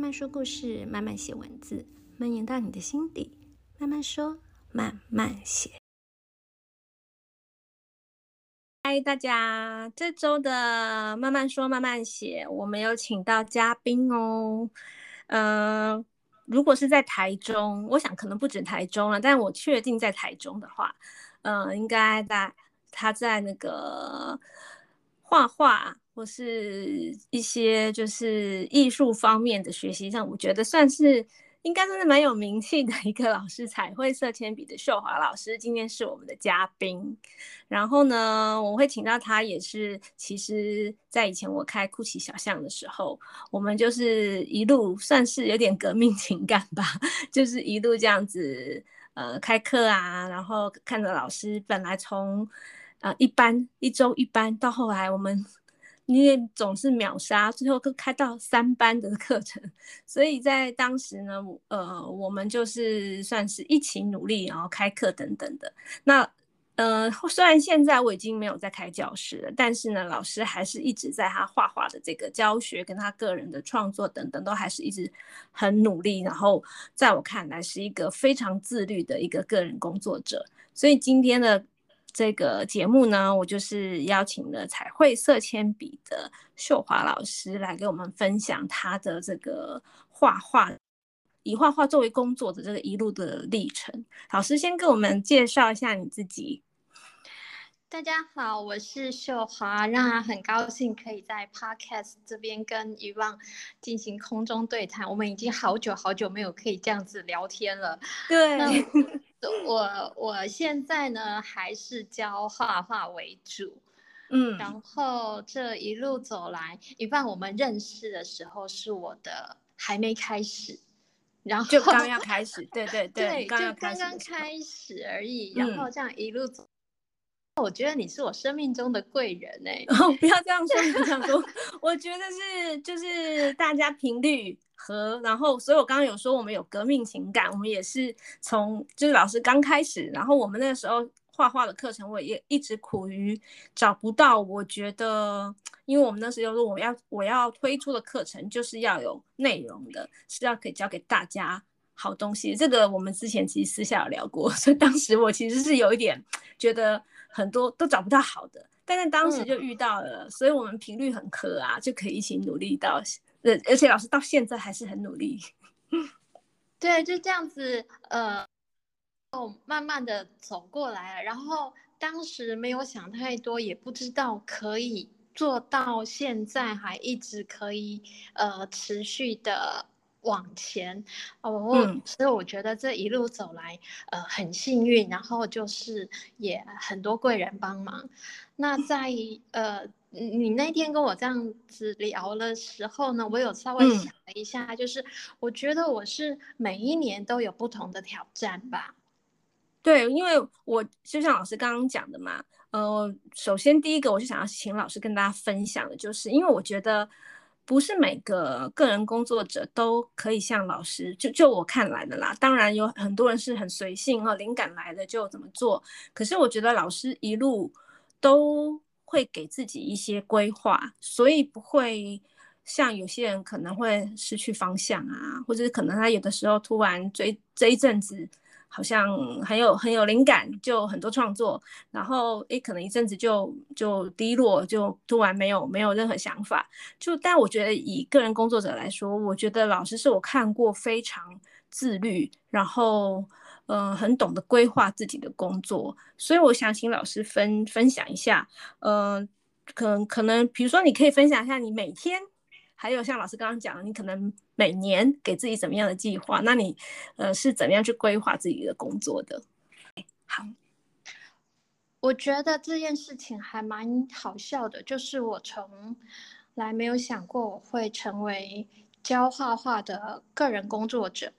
慢说故事，慢慢写文字，蔓延到你的心底。慢慢说，慢慢写。嗨，大家，这周的慢慢说慢慢写，我们有请到嘉宾哦。嗯、如果是在台中，我想可能不止台中了，但我确定在台中的话，嗯、应该在他在那个画画。或是一些就是艺术方面的学习上，我觉得算是应该算是蛮有名气的一个老师，彩绘色铅笔的秀华老师，今天是我们的嘉宾。然后呢，我会请到他，也是其实在以前我开酷奇小巷的时候，我们就是一路算是有点革命情感吧，就是一路这样子呃开课啊，然后看着老师本来从呃一班一周一班到后来我们。你也总是秒杀，最后都开到三班的课程，所以在当时呢，呃，我们就是算是一起努力，然后开课等等的。那呃，虽然现在我已经没有在开教室了，但是呢，老师还是一直在他画画的这个教学跟他个人的创作等等，都还是一直很努力。然后在我看来，是一个非常自律的一个个人工作者。所以今天的。这个节目呢，我就是邀请了彩绘色铅笔的秀华老师来给我们分享他的这个画画，以画画作为工作的这个一路的历程。老师先给我们介绍一下你自己。大家好，我是秀华，那很高兴可以在 Podcast 这边跟 Yvonne 进行空中对谈。我们已经好久好久没有可以这样子聊天了。对。我我现在呢还是教画画为主，嗯，然后这一路走来，一般我们认识的时候是我的还没开始，然后就刚要开始，对对对，就刚刚开始而已，然后这样一路走，嗯，我觉得你是我生命中的贵人哎，哦，不要这样说，不要说，我觉得是就是大家频率。和然后，所以我刚刚有说我们有革命情感，我们也是从就是老师刚开始，然后我们那个时候画画的课程，我也一直苦于找不到。我觉得，因为我们那时候说我要我要推出的课程就是要有内容的，是要可以教给大家好东西。这个我们之前其实私下有聊过，所以当时我其实是有一点觉得很多都找不到好的，但是当时就遇到了，嗯、所以我们频率很合啊，就可以一起努力到。呃而且老师到现在还是很努力，对，就这样子，呃，哦，慢慢的走过来了。然后当时没有想太多，也不知道可以做到现在，还一直可以呃持续的往前。哦，嗯，所以我觉得这一路走来，呃，很幸运。然后就是也很多贵人帮忙。那在呃。你那天跟我这样子聊的时候呢，我有稍微想了一下，嗯，就是我觉得我是每一年都有不同的挑战吧。对，因为我就像老师刚刚讲的嘛，呃，首先第一个我就想要请老师跟大家分享的，就是因为我觉得不是每个个人工作者都可以像老师，就就我看来的啦。当然有很多人是很随性哦，灵感来了就怎么做。可是我觉得老师一路都。会给自己一些规划，所以不会像有些人可能会失去方向啊，或者是可能他有的时候突然这这一阵子好像很有很有灵感，就很多创作，然后诶可能一阵子就就低落，就突然没有没有任何想法。就但我觉得以个人工作者来说，我觉得老师是我看过非常自律，然后。嗯、很懂得规划自己的工作，所以我想请老师分分享一下。嗯、可能可能，比如说，你可以分享一下你每天，还有像老师刚刚讲的，你可能每年给自己怎么样的计划？那你呃是怎么样去规划自己的工作的？好，我觉得这件事情还蛮好笑的，就是我从来没有想过我会成为教画画的个人工作者。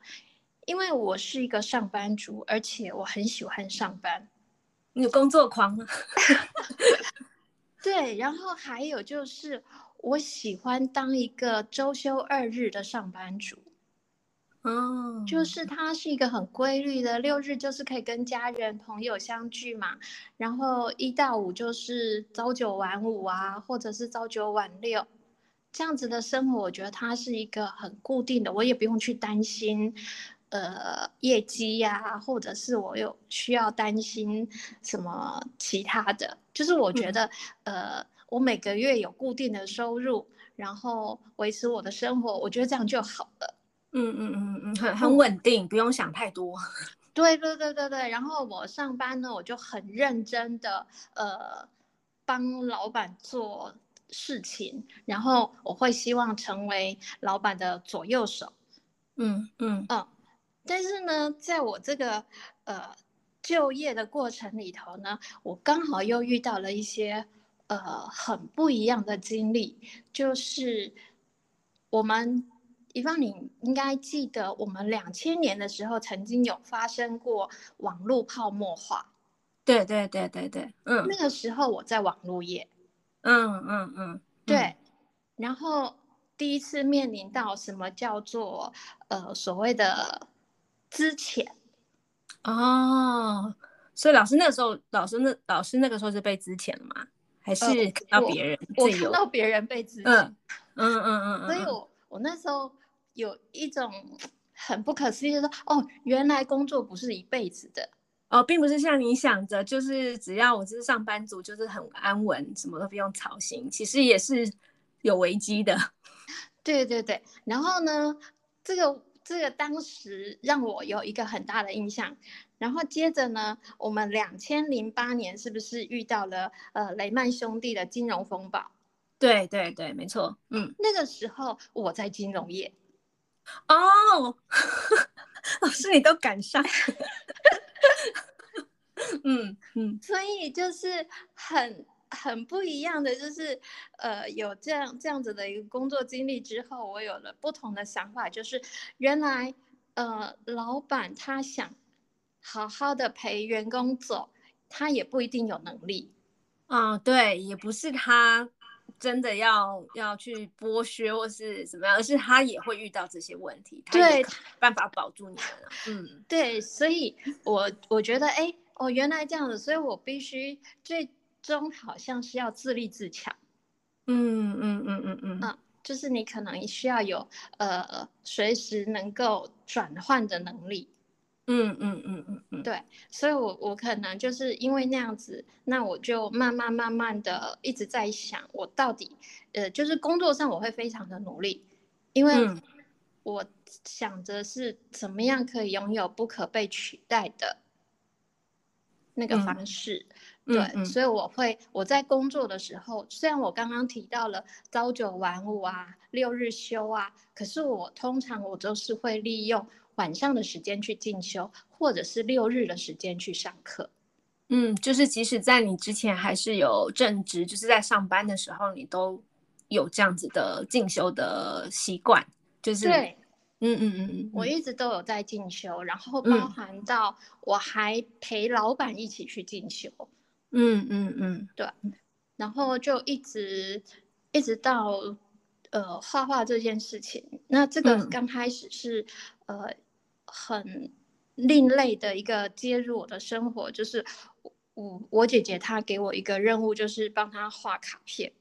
因为我是一个上班族，而且我很喜欢上班。你有工作狂吗？对，然后还有就是我喜欢当一个周休二日的上班族。哦，就是它是一个很规律的，六日就是可以跟家人朋友相聚嘛，然后一到五就是朝九晚五啊，或者是朝九晚六。这样子的生活，我觉得它是一个很固定的，我也不用去担心，呃，业绩呀，或者是我有需要担心什么其他的。就是我觉得，嗯、呃，我每个月有固定的收入，然后维持我的生活，我觉得这样就好了。嗯嗯嗯嗯，很很稳定，不用想太多。对对对对对，然后我上班呢，我就很认真的，呃，帮老板做事情，然后我会希望成为老板的左右手。嗯嗯嗯，但是呢，在我这个呃就业的过程里头呢，我刚好又遇到了一些呃很不一样的经历，就是我们。一方，你应该记得，我们两千年的时候曾经有发生过网络泡沫化。对对对对对，嗯，那个时候我在网络业，嗯嗯嗯，嗯对，然后第一次面临到什么叫做呃所谓的资遣。哦，所以老师那个时候，老师那老师那个时候是被资遣了吗？还是看到别人、呃我？我看到别人被资遣。嗯嗯嗯嗯，所以我我那时候。有一种很不可思议的说，哦，原来工作不是一辈子的哦，并不是像你想着，就是只要我是上班族，就是很安稳，什么都不用操心。其实也是有危机的。对对对，然后呢，这个这个当时让我有一个很大的印象。然后接着呢，我们两千零八年是不是遇到了呃雷曼兄弟的金融风暴？对对对，没错。嗯，那个时候我在金融业。哦，老师你都赶上，嗯嗯，所以就是很很不一样的，就是呃有这样这样子的一个工作经历之后，我有了不同的想法，就是原来呃老板他想好好的陪员工走，他也不一定有能力，啊、哦，对，也不是他。真的要要去剥削或是怎么样，而是他也会遇到这些问题，他也办法保住你们。嗯，对，所以我我觉得，哎，哦，原来这样子，所以我必须最终好像是要自立自强。嗯嗯嗯嗯嗯，嗯，就是你可能需要有呃随时能够转换的能力。嗯嗯嗯嗯嗯，对，所以我我可能就是因为那样子，那我就慢慢慢慢的一直在想，我到底，呃，就是工作上我会非常的努力，因为我想着是怎么样可以拥有不可被取代的那个方式，嗯、对，嗯嗯、所以我会我在工作的时候，虽然我刚刚提到了朝九晚五啊，六日休啊，可是我通常我都是会利用。晚上的时间去进修，或者是六日的时间去上课。嗯，就是即使在你之前还是有正职，就是在上班的时候，你都有这样子的进修的习惯。就是对，嗯嗯嗯嗯，我一直都有在进修，然后包含到我还陪老板一起去进修。嗯嗯嗯，对，然后就一直一直到呃画画这件事情。那这个刚开始是、嗯、呃。很另类的一个接入我的生活，就是我我姐姐她给我一个任务，就是帮她画卡片。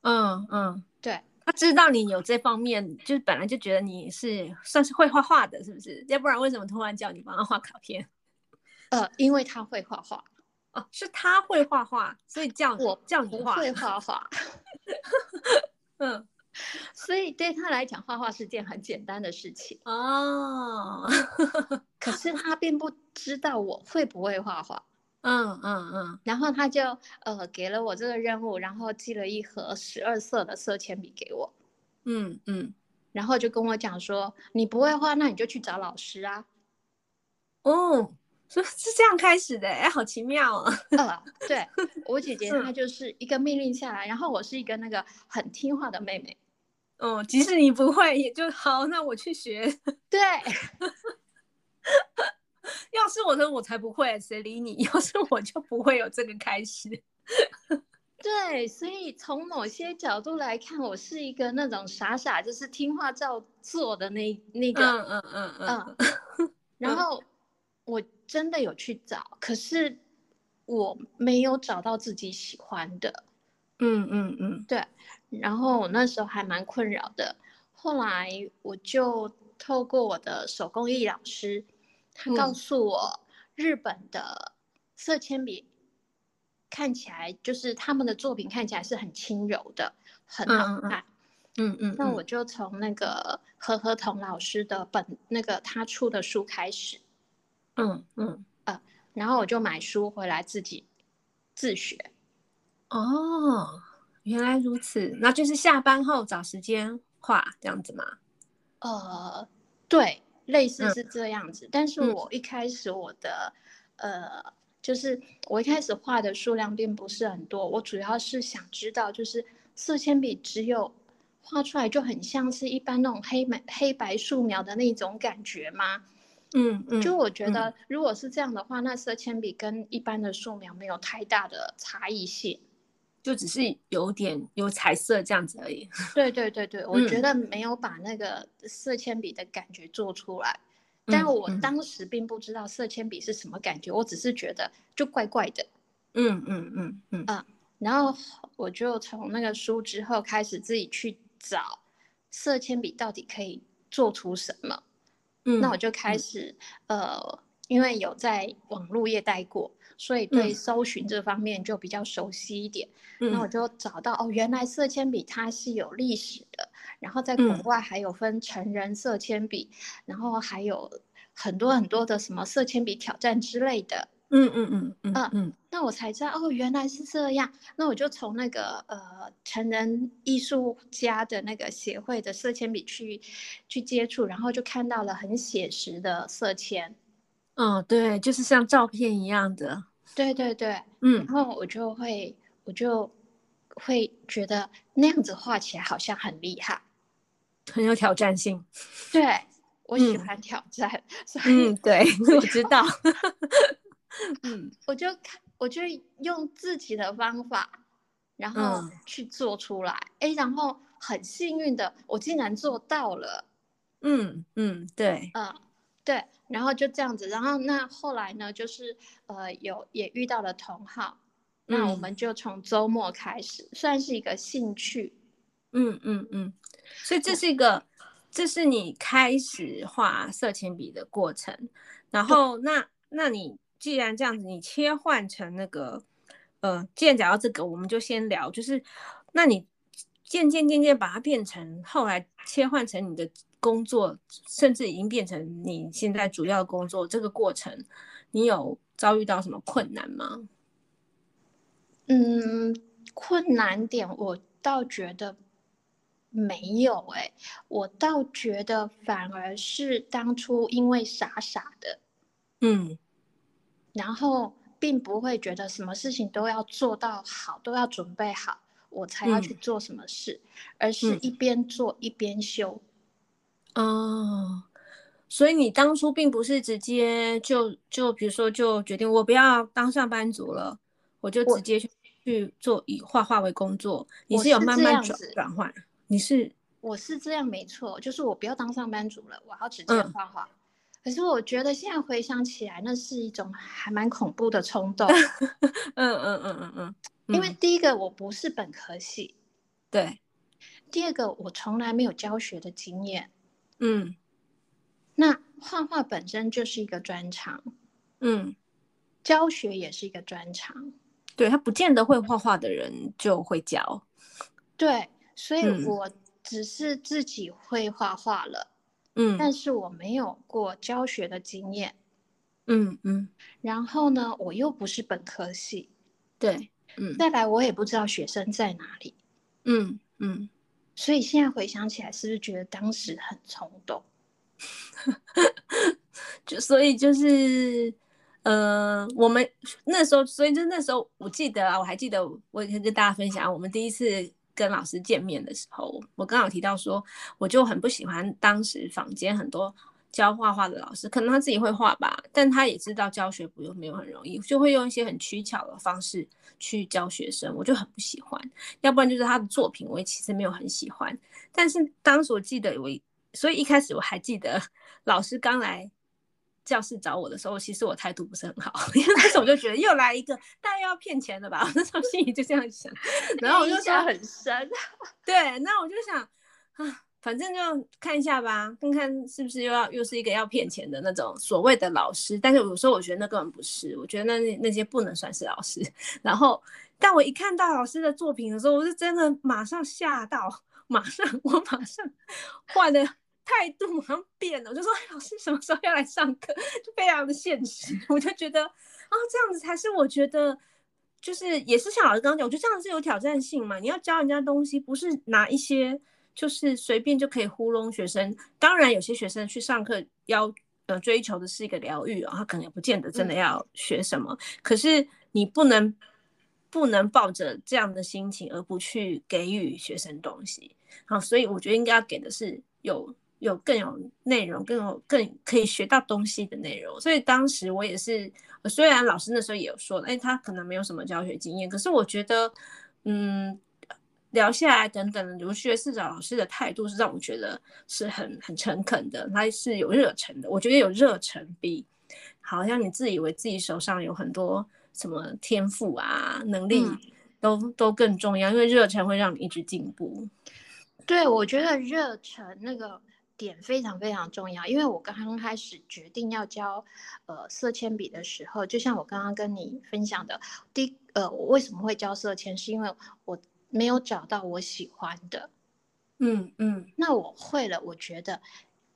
嗯嗯，对，她知道你有这方面，就是本来就觉得你是算是会画画的，是不是？要不然为什么突然叫你帮她画卡片？呃，因为她会画画。哦，是她会画画，所以叫我叫你画。会画画。嗯。所以对他来讲，画画是件很简单的事情哦。可是他并不知道我会不会画画。嗯嗯嗯。然后他就呃给了我这个任务，然后寄了一盒十二色的色铅笔给我。嗯嗯。然后就跟我讲说：“你不会画，那你就去找老师啊。”哦，是是这样开始的，哎，好奇妙啊。呃，对，我姐姐她就是一个命令下来，然后我是一个那个很听话的妹妹。哦，即使你不会也就好，那我去学。对，要是我说我才不会，谁理你？要是我就不会有这个开始。对，所以从某些角度来看，我是一个那种傻傻就是听话照做的那那个，嗯嗯嗯嗯。嗯然后我真的有去找，可是我没有找到自己喜欢的。嗯嗯嗯，对。然后我那时候还蛮困扰的。后来我就透过我的手工艺老师，他告诉我，日本的色铅笔看起来就是他们的作品看起来是很轻柔的，很好看。嗯嗯。那我就从那个何和彤老师的本那个他出的书开始。嗯嗯呃，然后我就买书回来自己自学。哦，原来如此，那就是下班后找时间。画这样子吗？呃，对，类似是这样子。嗯、但是我一开始我的，嗯、呃，就是我一开始画的数量并不是很多。我主要是想知道，就是色铅笔只有画出来就很像是一般那种黑白黑白素描的那种感觉吗？嗯嗯。就我觉得，如果是这样的话，嗯、那色铅笔跟一般的素描没有太大的差异性。就只是有点有彩色这样子而已。对对对对，我觉得没有把那个色铅笔的感觉做出来。嗯、但我当时并不知道色铅笔是什么感觉，嗯、我只是觉得就怪怪的。嗯嗯嗯嗯啊，然后我就从那个书之后开始自己去找色铅笔到底可以做出什么。嗯，那我就开始、嗯、呃，因为有在网络业待过。所以对搜寻这方面就比较熟悉一点，那、嗯、我就找到哦，原来色铅笔它是有历史的，然后在国外还有分成人色铅笔，嗯、然后还有很多很多的什么色铅笔挑战之类的。嗯嗯嗯嗯嗯嗯，那我才知道哦，原来是这样。那我就从那个呃成人艺术家的那个协会的色铅笔去去接触，然后就看到了很写实的色铅。嗯、哦，对，就是像照片一样的。对对对，嗯，然后我就会，我就会觉得那样子画起来好像很厉害，很有挑战性。对，我喜欢挑战，嗯、所以嗯，对，我知道。嗯，我就看，我就用自己的方法，然后去做出来。哎、嗯，然后很幸运的，我竟然做到了。嗯嗯，对，嗯。对，然后就这样子，然后那后来呢，就是呃有也遇到了同好，嗯、那我们就从周末开始，算是一个兴趣。嗯嗯嗯，所以这是一个，嗯、这是你开始画色铅笔的过程。然后那那你既然这样子，你切换成那个，呃，既然讲到这个，我们就先聊，就是那你渐渐渐渐把它变成后来切换成你的。工作甚至已经变成你现在主要的工作，这个过程，你有遭遇到什么困难吗？嗯，困难点我倒觉得没有诶、欸，我倒觉得反而是当初因为傻傻的，嗯，然后并不会觉得什么事情都要做到好，都要准备好，我才要去做什么事，嗯、而是一边做一边修。哦，所以你当初并不是直接就就比如说就决定我不要当上班族了，我就直接去去做以画画为工作。你是有慢慢转转换？你是我是这样没错，就是我不要当上班族了，我要直接画画。嗯、可是我觉得现在回想起来，那是一种还蛮恐怖的冲动。嗯嗯嗯嗯嗯，嗯因为第一个我不是本科系，对，第二个我从来没有教学的经验。嗯，那画画本身就是一个专长，嗯，教学也是一个专长，对，他不见得会画画的人就会教，对，所以我只是自己会画画了，嗯，但是我没有过教学的经验，嗯嗯，然后呢，我又不是本科系，对，嗯，再来我也不知道学生在哪里，嗯嗯。所以现在回想起来，是不是觉得当时很冲动？就所以就是，呃，我们那时候，所以就那时候，我记得啊，我还记得，我以前跟大家分享，我们第一次跟老师见面的时候，我刚好提到说，我就很不喜欢当时房间很多。教画画的老师，可能他自己会画吧，但他也知道教学不用没有很容易，就会用一些很取巧的方式去教学生，我就很不喜欢。要不然就是他的作品，我也其实没有很喜欢。但是当时我记得我，所以一开始我还记得老师刚来教室找我的时候，其实我态度不是很好，因为那时候我就觉得又来一个，大概要骗钱的吧，我那时候心里就这样想，然后我就想很深，对，那我就想啊，反正就看一下吧，看看是不是又要又是一个要骗钱的那种所谓的老师，但是有时候我觉得那根本不是，我觉得那那些不能算是老师。然后，但我一看到老师的作品的时候，我是真的马上吓到，马上我马上换了。态度好像变了，我就说老师什么时候要来上课，就非常的现实。我就觉得啊、哦，这样子才是我觉得，就是也是像老师刚刚讲，我觉得这样子是有挑战性嘛。你要教人家东西，不是拿一些就是随便就可以糊弄学生。当然，有些学生去上课要呃追求的是一个疗愈啊，他可能也不见得真的要学什么。嗯、可是你不能不能抱着这样的心情而不去给予学生东西啊。所以我觉得应该要给的是有。有更有内容，更有更可以学到东西的内容，所以当时我也是，虽然老师那时候也有说，哎，他可能没有什么教学经验，可是我觉得，嗯，聊下来等等，刘学士找老师的态度是让我觉得是很很诚恳的，他是有热忱的。我觉得有热忱比好像你自以为自己手上有很多什么天赋啊能力都、嗯、都更重要，因为热忱会让你一直进步。对，我觉得热忱那个。点非常非常重要，因为我刚刚开始决定要教呃色铅笔的时候，就像我刚刚跟你分享的，第呃我为什么会教色铅，是因为我没有找到我喜欢的，嗯嗯，那我会了，我觉得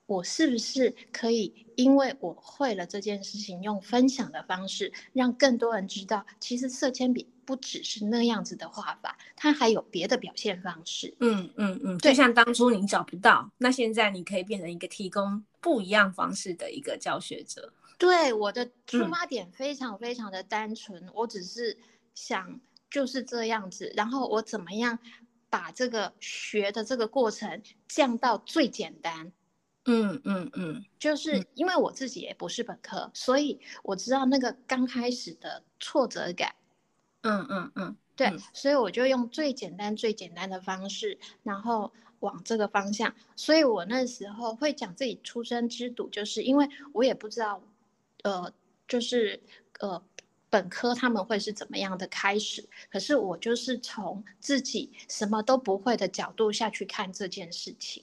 我是不是可以，因为我会了这件事情，用分享的方式让更多人知道，其实色铅笔。不只是那样子的画法，它还有别的表现方式。嗯嗯嗯，就像当初你找不到，那现在你可以变成一个提供不一样方式的一个教学者。对，我的出发点非常非常的单纯，嗯，我只是想就是这样子，然后我怎么样把这个学的这个过程降到最简单。嗯嗯嗯，就是因为我自己也不是本科，所以我知道那个刚开始的挫折感。嗯嗯嗯，对嗯，所以我就用最简单最简单的方式，然后往这个方向。所以我那时候会讲自己出生之赌，就是因为我也不知道，呃，就是呃，本科他们会是怎么样的开始。可是我就是从自己什么都不会的角度下去看这件事情。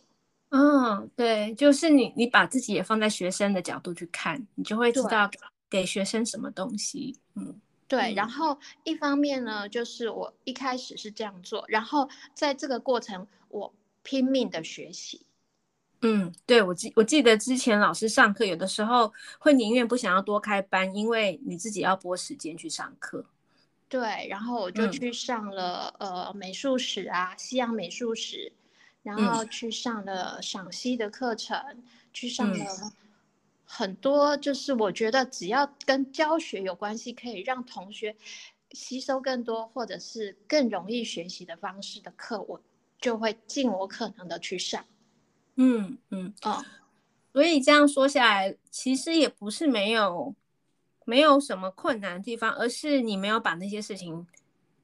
嗯，对，就是你你把自己也放在学生的角度去看，你就会知道给学生什么东西。嗯。对，然后一方面呢，就是我一开始是这样做，然后在这个过程，我拼命的学习。嗯，对，我记我记得之前老师上课，有的时候会宁愿不想要多开班，因为你自己要拨时间去上课。对，然后我就去上了、嗯、呃美术史啊，西洋美术史，然后去上了赏析的课程，嗯、去上了。很多就是我觉得只要跟教学有关系，可以让同学吸收更多或者是更容易学习的方式的课，我就会尽我可能的去上。嗯嗯哦，所以这样说下来，其实也不是没有没有什么困难的地方，而是你没有把那些事情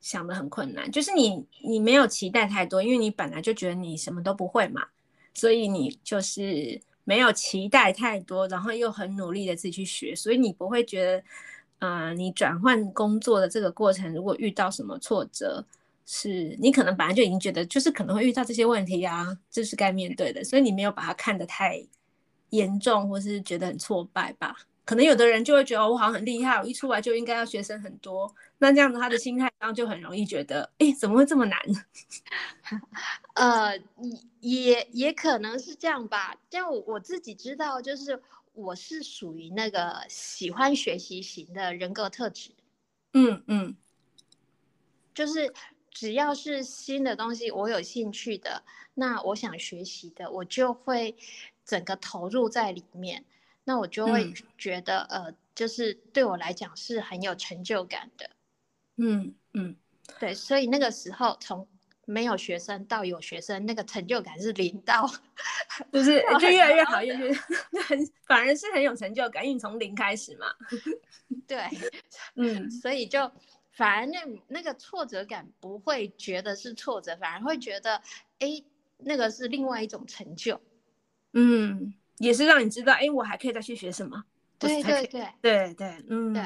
想得很困难，就是你你没有期待太多，因为你本来就觉得你什么都不会嘛，所以你就是。没有期待太多，然后又很努力的自己去学，所以你不会觉得，呃，你转换工作的这个过程，如果遇到什么挫折，是你可能本来就已经觉得，就是可能会遇到这些问题啊，这是该面对的，所以你没有把它看得太严重，或是觉得很挫败吧。可能有的人就会觉得，哦，我好像很厉害，我一出来就应该要学生很多。那这样子他的心态上就很容易觉得，哎，怎么会这么难？呃，也也可能是这样吧。但我，我自己知道，就是我是属于那个喜欢学习型的人格特质。嗯嗯，就是只要是新的东西，我有兴趣的，那我想学习的，我就会整个投入在里面。那我就会觉得，嗯、呃，就是对我来讲是很有成就感的。嗯嗯，对，所以那个时候从没有学生到有学生，那个成就感是零到，就是 就越来越好，越越 很反而是很有成就感，因为你从零开始嘛。对，嗯，所以就反而那那个挫折感不会觉得是挫折，反而会觉得，哎，那个是另外一种成就。嗯。也是让你知道，哎，我还可以再去学什么。对对对对对，嗯，对。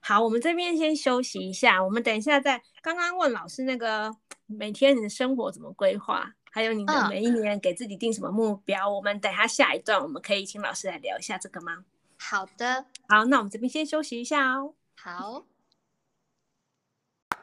好，我们这边先休息一下，我们等一下再刚刚问老师那个每天你的生活怎么规划，还有你的每一年给自己定什么目标，嗯、我们等一下下一段我们可以请老师来聊一下这个吗？好的，好，那我们这边先休息一下哦。好。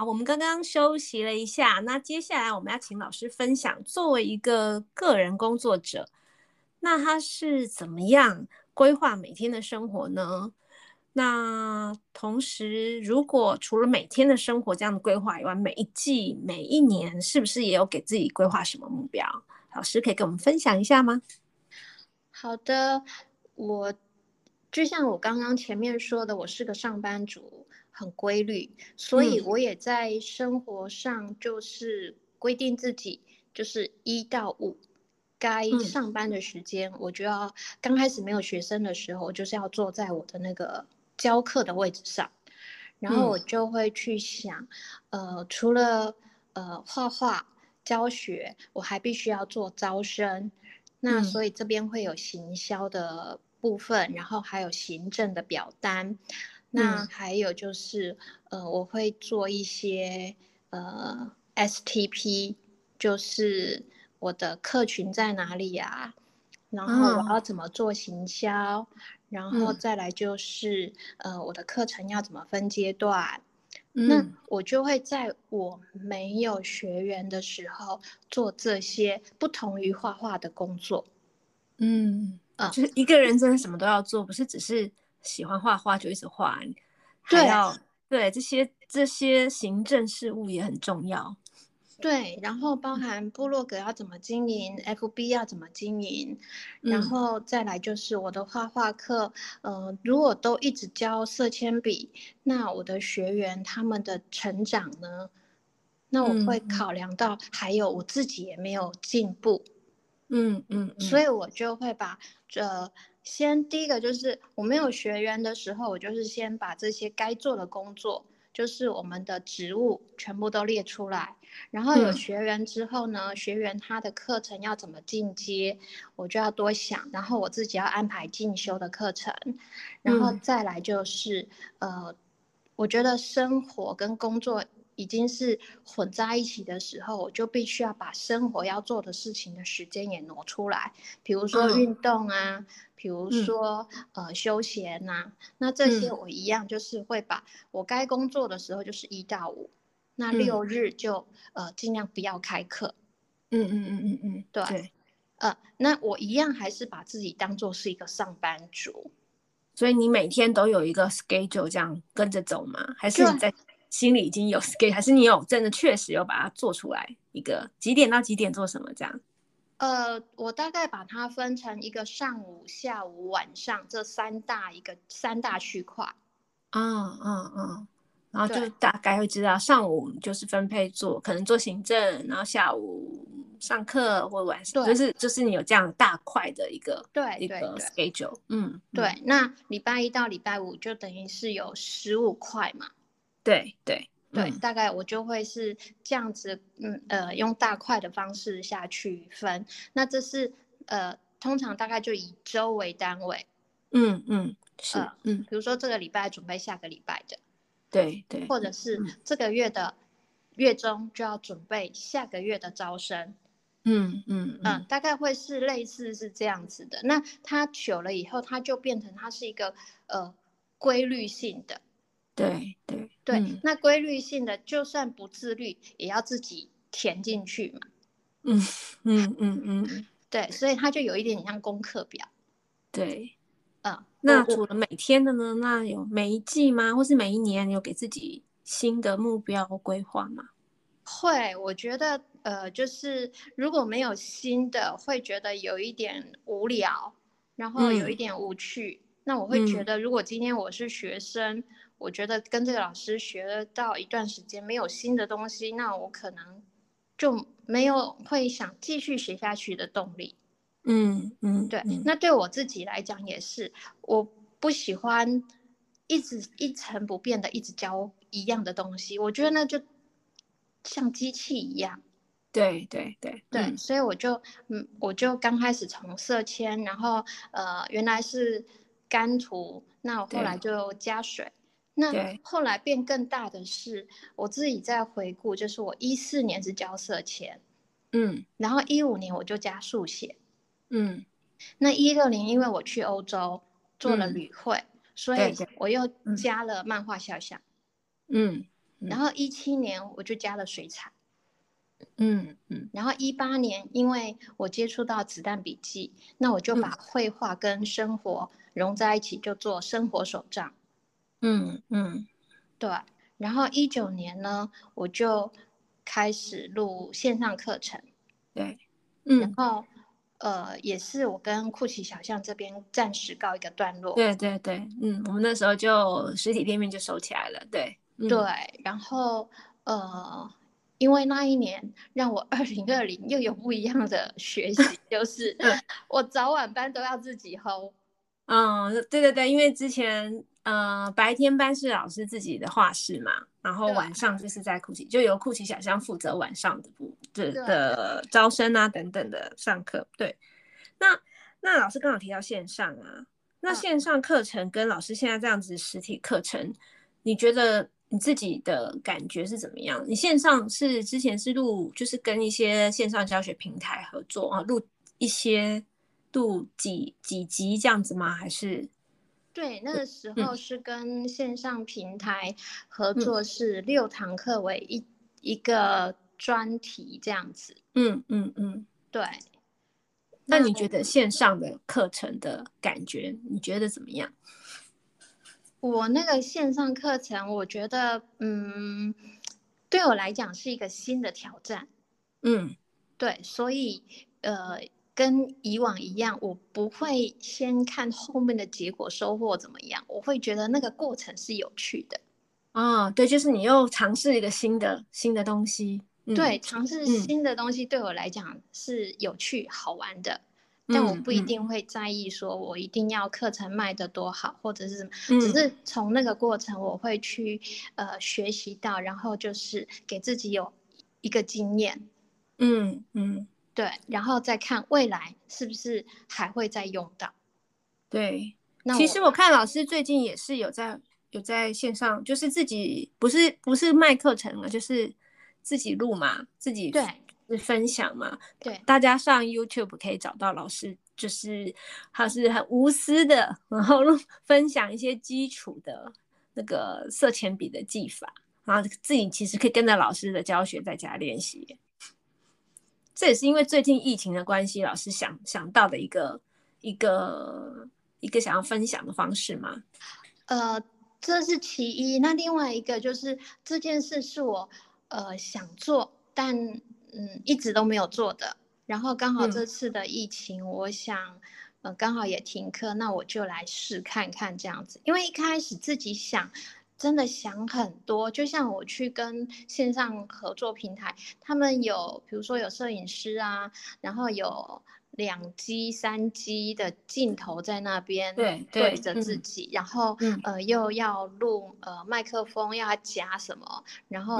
好，我们刚刚休息了一下，那接下来我们要请老师分享，作为一个个人工作者，那他是怎么样规划每天的生活呢？那同时，如果除了每天的生活这样的规划以外，每一季、每一年是不是也有给自己规划什么目标？老师可以跟我们分享一下吗？好的，我就像我刚刚前面说的，我是个上班族，很规律，所以我也在生活上就是规定自己，就是一到五该上班的时间，我就要刚开始没有学生的时候，就是要坐在我的那个。教课的位置上，然后我就会去想，嗯、呃，除了呃画画教学，我还必须要做招生，那所以这边会有行销的部分，嗯、然后还有行政的表单，那还有就是呃我会做一些呃 STP，就是我的客群在哪里呀、啊，然后我要怎么做行销。嗯然后再来就是，嗯、呃，我的课程要怎么分阶段？嗯、那我就会在我没有学员的时候做这些不同于画画的工作。嗯，啊、嗯，就是一个人真的什么都要做，不是只是喜欢画画就一直画，还要对，这些这些行政事务也很重要。对，然后包含部落格要怎么经营，FB 要怎么经营，然后再来就是我的画画课，呃，如果都一直教色铅笔，那我的学员他们的成长呢？那我会考量到，还有我自己也没有进步，嗯嗯，嗯，所以我就会把这先第一个就是我没有学员的时候，我就是先把这些该做的工作，就是我们的职务全部都列出来。然后有学员之后呢，嗯、学员他的课程要怎么进阶，我就要多想。然后我自己要安排进修的课程，然后再来就是，嗯、呃，我觉得生活跟工作已经是混在一起的时候，我就必须要把生活要做的事情的时间也挪出来，比如说运动啊，嗯、比如说、嗯、呃休闲呐、啊，那这些我一样就是会把我该工作的时候就是一到五。那六日就、嗯、呃尽量不要开课，嗯嗯嗯嗯嗯，对，对。呃，那我一样还是把自己当做是一个上班族，所以你每天都有一个 schedule 这样跟着走吗？还是你在心里已经有 schedule，还是你有真的确实有把它做出来一个几点到几点做什么这样？呃，我大概把它分成一个上午、下午、晚上这三大一个三大区块。嗯嗯嗯。然后就大概会知道，上午就是分配做，可能做行政，然后下午上课或晚上，对就是就是你有这样大块的一个对一个 schedule，嗯，对。那礼拜一到礼拜五就等于是有十五块嘛，对对对，嗯、大概我就会是这样子，嗯呃，用大块的方式下去分。那这是呃，通常大概就以周为单位，嗯嗯是，呃、嗯，比如说这个礼拜准备下个礼拜的。对对，或者是这个月的月中就要准备下个月的招生，嗯嗯嗯，嗯，大概会是类似是这样子的。那它久了以后，它就变成它是一个呃规律性的，对对对。嗯、那规律性的，就算不自律，也要自己填进去嘛。嗯嗯嗯嗯，对，所以它就有一点像功课表，对。嗯，那除了每天的呢？那有每一季吗？或是每一年有给自己新的目标规划吗？会，我觉得呃，就是如果没有新的，会觉得有一点无聊，然后有一点无趣。嗯、那我会觉得，如果今天我是学生，嗯、我觉得跟这个老师学了到一段时间没有新的东西，那我可能就没有会想继续学下去的动力。嗯嗯，对。那对我自己来讲也是，我不喜欢一直一成不变的一直教一样的东西，我觉得那就像机器一样。对对对对，嗯、所以我就嗯，我就刚开始从色铅，然后呃，原来是干涂，那我后来就加水，那后来变更大的是，我自己在回顾，就是我一四年是交涉前，嗯，然后一五年我就加速写，嗯，那一六年因为我去欧洲做了旅会，嗯、所以我又加了漫画肖像，嗯，嗯。然后一七年我就加了水彩。嗯嗯，然后一八年，因为我接触到子弹笔记，那我就把绘画跟生活融在一起，就做生活手账。嗯嗯，对。然后一九年呢，我就开始录线上课程。对，嗯。然后呃，也是我跟酷奇小象这边暂时告一个段落。对对对，嗯，我们那时候就实体店面就收起来了。对，嗯、对。然后呃。因为那一年让我二零二零又有不一样的学习，就是 我早晚班都要自己 hold。嗯，对对对，因为之前呃白天班是老师自己的画室嘛，然后晚上就是在酷奇，就由酷奇小象负责晚上的部的的招生啊等等的上课。对，那那老师刚好提到线上啊，那线上课程跟老师现在这样子实体课程，你觉得？你自己的感觉是怎么样？你线上是之前是录，就是跟一些线上教学平台合作啊，录一些录几几集这样子吗？还是？对，那个时候是跟线上平台合作，是六堂课为一、嗯、一个专题这样子。嗯嗯嗯，对。那你觉得线上的课程的感觉，你觉得怎么样？我那个线上课程，我觉得，嗯，对我来讲是一个新的挑战。嗯，对，所以，呃，跟以往一样，我不会先看后面的结果收获怎么样，我会觉得那个过程是有趣的。哦，对，就是你又尝试一个新的新的东西。嗯、对，尝试新的东西对我来讲是有趣好玩的。但我不一定会在意，说我一定要课程卖得多好，嗯、或者是什么，只是从那个过程，我会去呃学习到，然后就是给自己有一个经验，嗯嗯，对，然后再看未来是不是还会再用到。对，那其实我看老师最近也是有在有在线上，就是自己不是不是卖课程了，就是自己录嘛，自己对。分享嘛，对，大家上 YouTube 可以找到老师，就是他是很无私的，然后分享一些基础的那个色铅笔的技法，然后自己其实可以跟着老师的教学在家练习。这也是因为最近疫情的关系，老师想想到的一个一个一个想要分享的方式吗？呃，这是其一。那另外一个就是这件事是我呃想做，但。嗯，一直都没有做的，然后刚好这次的疫情，嗯、我想，呃，刚好也停课，那我就来试看看这样子。因为一开始自己想，真的想很多，就像我去跟线上合作平台，他们有，比如说有摄影师啊，然后有两机、三机的镜头在那边对对着自己，嗯、然后、嗯、呃又要录呃麦克风要夹什么，然后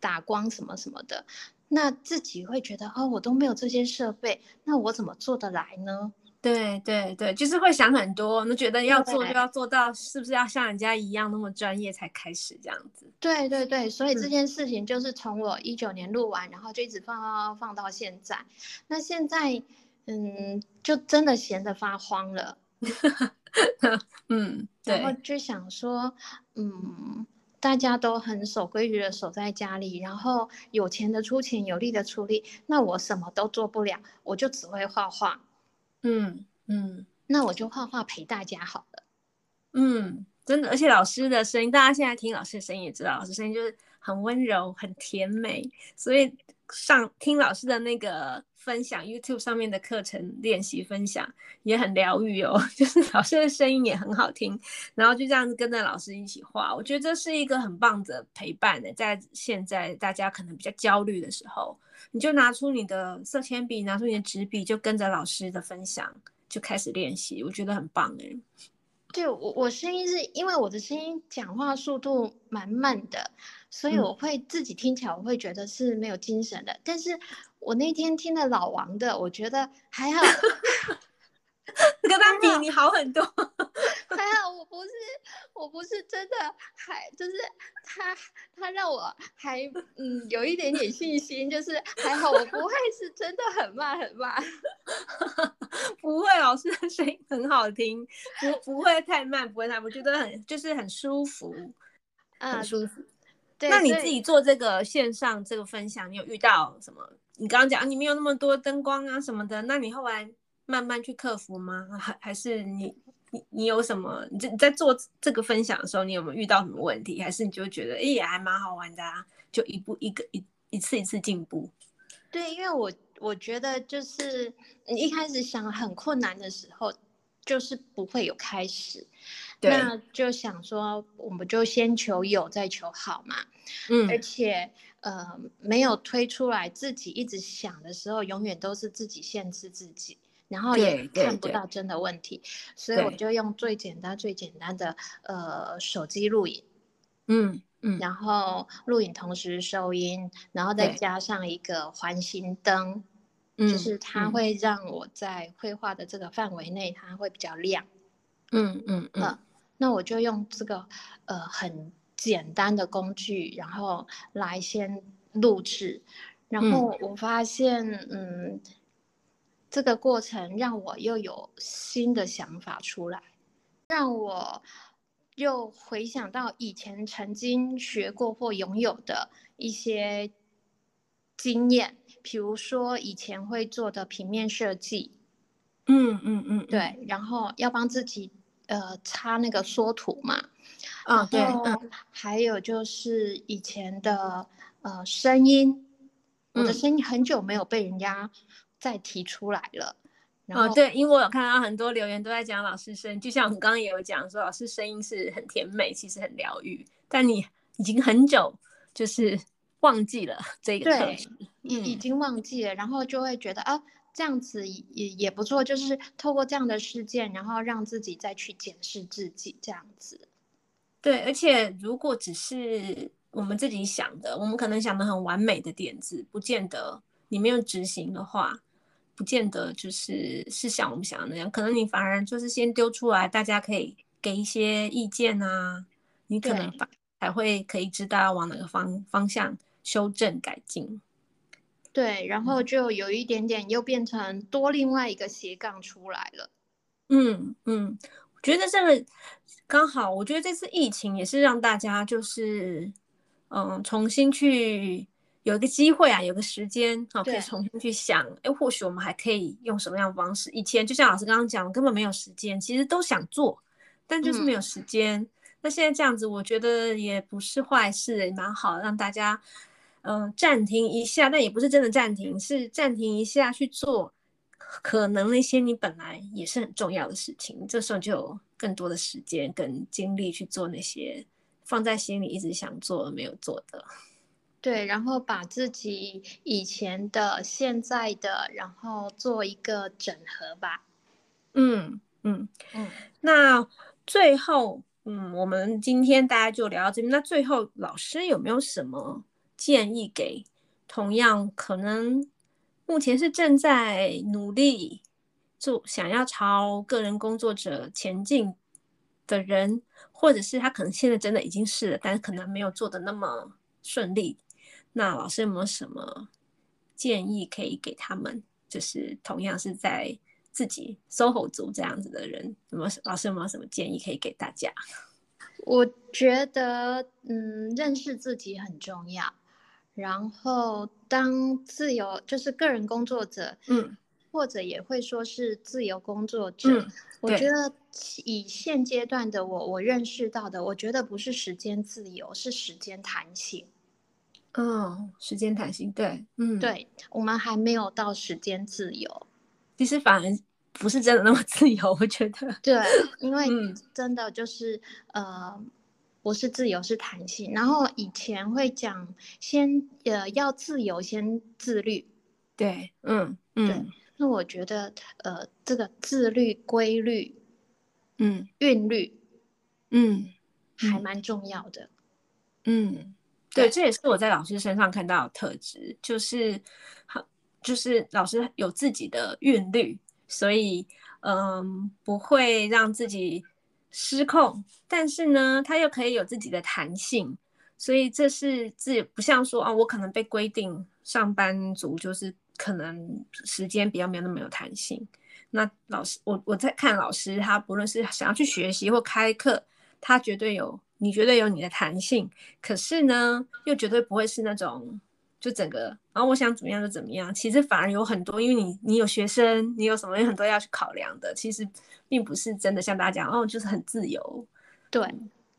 打光什么什么的。嗯那自己会觉得哦，我都没有这些设备，那我怎么做得来呢？对对对，就是会想很多，那觉得要做就要做到，是不是要像人家一样那么专业才开始这样子？对对对，所以这件事情就是从我一九年录完，嗯、然后就一直放放放到现在。那现在嗯，就真的闲得发慌了。嗯，对，然后就想说嗯。大家都很守规矩的守在家里，然后有钱的出钱，有力的出力。那我什么都做不了，我就只会画画。嗯嗯，那我就画画陪大家好了。嗯，真的，而且老师的声音，大家现在听老师的声音也知道，老师声音就是很温柔、很甜美，所以上听老师的那个分享，YouTube 上面的课程练习分享也很疗愈哦，就是老师的声音也很好听，然后就这样子跟着老师一起画，我觉得这是一个很棒的陪伴的，在现在大家可能比较焦虑的时候，你就拿出你的色铅笔，拿出你的纸笔，就跟着老师的分享就开始练习，我觉得很棒哎。对我，我声音是因为我的声音讲话速度蛮慢的，所以我会自己听起来我会觉得是没有精神的。嗯、但是我那天听了老王的，我觉得还好。跟他比，你好很多。还好，我不是，我不是真的，还就是他，他让我还嗯有一点点信心，就是还好，我不会是真的很慢很慢。不会，老师的声音很好听，不不会太慢，不会太，我觉得很就是很舒服，很舒服。嗯、对，那你自己做这个线上这个分享，你有遇到什么？你刚刚讲你没有那么多灯光啊什么的，那你后来？慢慢去克服吗？还还是你你你有什么？你在做这个分享的时候，你有没有遇到什么问题？还是你就觉得哎，也还蛮好玩的啊？就一步一个一一次一次进步。对，因为我我觉得就是你一开始想很困难的时候，就是不会有开始。对。那就想说，我们就先求有，再求好嘛。嗯。而且呃，没有推出来，自己一直想的时候，永远都是自己限制自己。然后也看不到真的问题，所以我就用最简单、最简单的呃手机录影，嗯嗯，然后录影同时收音，然后再加上一个环形灯，就是它会让我在绘画的这个范围内它会比较亮，嗯嗯嗯、呃，那我就用这个呃很简单的工具，然后来先录制，然后我发现嗯。嗯这个过程让我又有新的想法出来，让我又回想到以前曾经学过或拥有的一些经验，比如说以前会做的平面设计，嗯嗯嗯，对，然后要帮自己呃擦那个缩图嘛，啊对，嗯，还有就是以前的呃声音，我的声音很久没有被人家。再提出来了，哦、对，因为我有看到很多留言都在讲老师声，就像我们刚刚也有讲说，老师声音是很甜美，其实很疗愈。但你已经很久就是忘记了这个特质，已已经忘记了，然后就会觉得啊，这样子也也不错，就是透过这样的事件，然后让自己再去检视自己这样子。对，而且如果只是我们自己想的，我们可能想的很完美的点子，不见得你没有执行的话。不见得就是是像我们想的那样，可能你反而就是先丢出来，大家可以给一些意见啊，你可能反才会可以知道要往哪个方方向修正改进。对，然后就有一点点又变成多另外一个斜杠出来了。嗯嗯，我觉得这个刚好，我觉得这次疫情也是让大家就是嗯重新去。有一个机会啊，有个时间啊，可以重新去想，哎，或许我们还可以用什么样的方式？以前就像老师刚刚讲，根本没有时间，其实都想做，但就是没有时间。嗯、那现在这样子，我觉得也不是坏事，也蛮好，让大家嗯、呃、暂停一下，但也不是真的暂停，是暂停一下去做可能那些你本来也是很重要的事情。这时候就有更多的时间跟精力去做那些放在心里一直想做而没有做的。对，然后把自己以前的、现在的，然后做一个整合吧。嗯嗯嗯。那最后，嗯，我们今天大家就聊到这边。那最后，老师有没有什么建议给同样可能目前是正在努力做、想要朝个人工作者前进的人，或者是他可能现在真的已经是了，但是可能没有做的那么顺利？那老师有没有什么建议可以给他们？就是同样是在自己 SOHO 族这样子的人，有没有老师有没有什么建议可以给大家？我觉得，嗯，认识自己很重要。然后，当自由就是个人工作者，嗯，或者也会说是自由工作者。嗯，我觉得以现阶段的我，我认识到的，我觉得不是时间自由，是时间弹性。嗯，时间弹性，对，嗯，对，我们还没有到时间自由。其实反而不是真的那么自由，我觉得。对，因为真的就是、嗯、呃，不是自由，是弹性。然后以前会讲，先呃要自由，先自律。对，嗯嗯。对，那我觉得呃，这个自律、规律，嗯，韵律，嗯，还蛮重要的。嗯，对，这也是我在老师身上看到的特质，就是好。就是老师有自己的韵律，所以嗯，不会让自己失控，但是呢，他又可以有自己的弹性，所以这是自不像说啊，我可能被规定上班族就是可能时间比较没有那么有弹性。那老师，我我在看老师，他不论是想要去学习或开课，他绝对有，你绝对有你的弹性，可是呢，又绝对不会是那种。就整个，然后我想怎么样就怎么样。其实反而有很多，因为你你有学生，你有什么有很多要去考量的。其实并不是真的像大家讲，哦，就是很自由。对，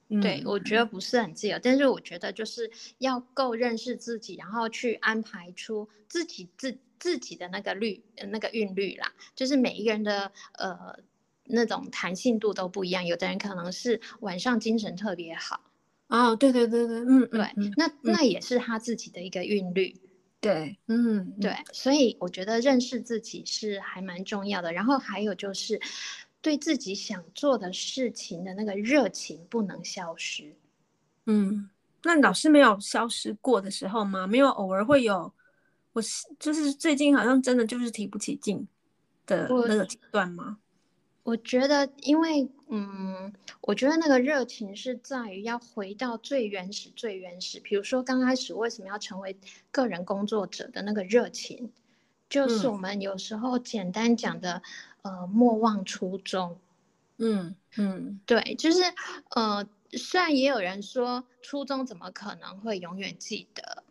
嗯、对，我觉得不是很自由，但是我觉得就是要够认识自己，然后去安排出自己自自己的那个律那个韵律啦。就是每一个人的呃那种弹性度都不一样，有的人可能是晚上精神特别好。哦，对对对对，嗯，对，嗯、那那也是他自己的一个韵律，对，嗯，对，所以我觉得认识自己是还蛮重要的。然后还有就是，对自己想做的事情的那个热情不能消失。嗯，那老师没有消失过的时候吗？没有，偶尔会有。我是就是最近好像真的就是提不起劲的那个阶段吗？我觉得，因为，嗯，我觉得那个热情是在于要回到最原始、最原始。比如说，刚开始为什么要成为个人工作者的那个热情，就是我们有时候简单讲的，嗯、呃，莫忘初衷。嗯嗯，对，就是，呃，虽然也有人说初衷怎么可能会永远记得，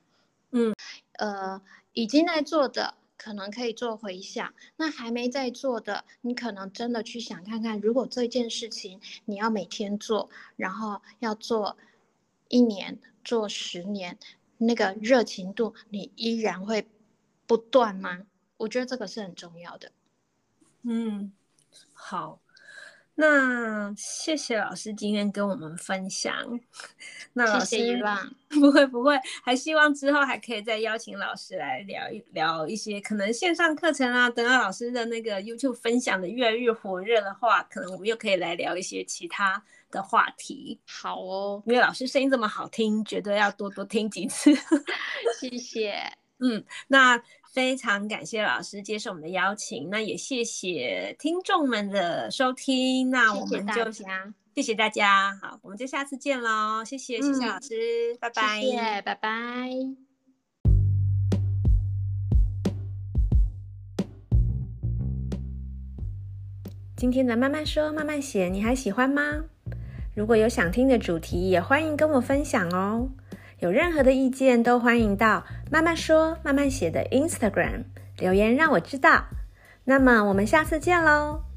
嗯，呃，已经在做的。可能可以做回想，那还没在做的，你可能真的去想看看，如果这件事情你要每天做，然后要做一年、做十年，那个热情度你依然会不断吗？我觉得这个是很重要的。嗯，好。那谢谢老师今天跟我们分享。那老师 不会不会，还希望之后还可以再邀请老师来聊一聊一些可能线上课程啊。等到老师的那个 YouTube 分享的越来越火热的话，可能我们又可以来聊一些其他的话题。好哦，因为老师声音这么好听，绝对要多多听几次。谢谢。嗯，那。非常感谢老师接受我们的邀请，那也谢谢听众们的收听，那我们就谢谢，谢谢大家，好，我们就下次见喽，谢谢，谢谢老师，嗯、拜拜，谢谢，拜拜。今天的慢慢说慢慢写，你还喜欢吗？如果有想听的主题，也欢迎跟我分享哦。有任何的意见都欢迎到慢慢说慢慢写的 Instagram 留言让我知道。那么我们下次见喽。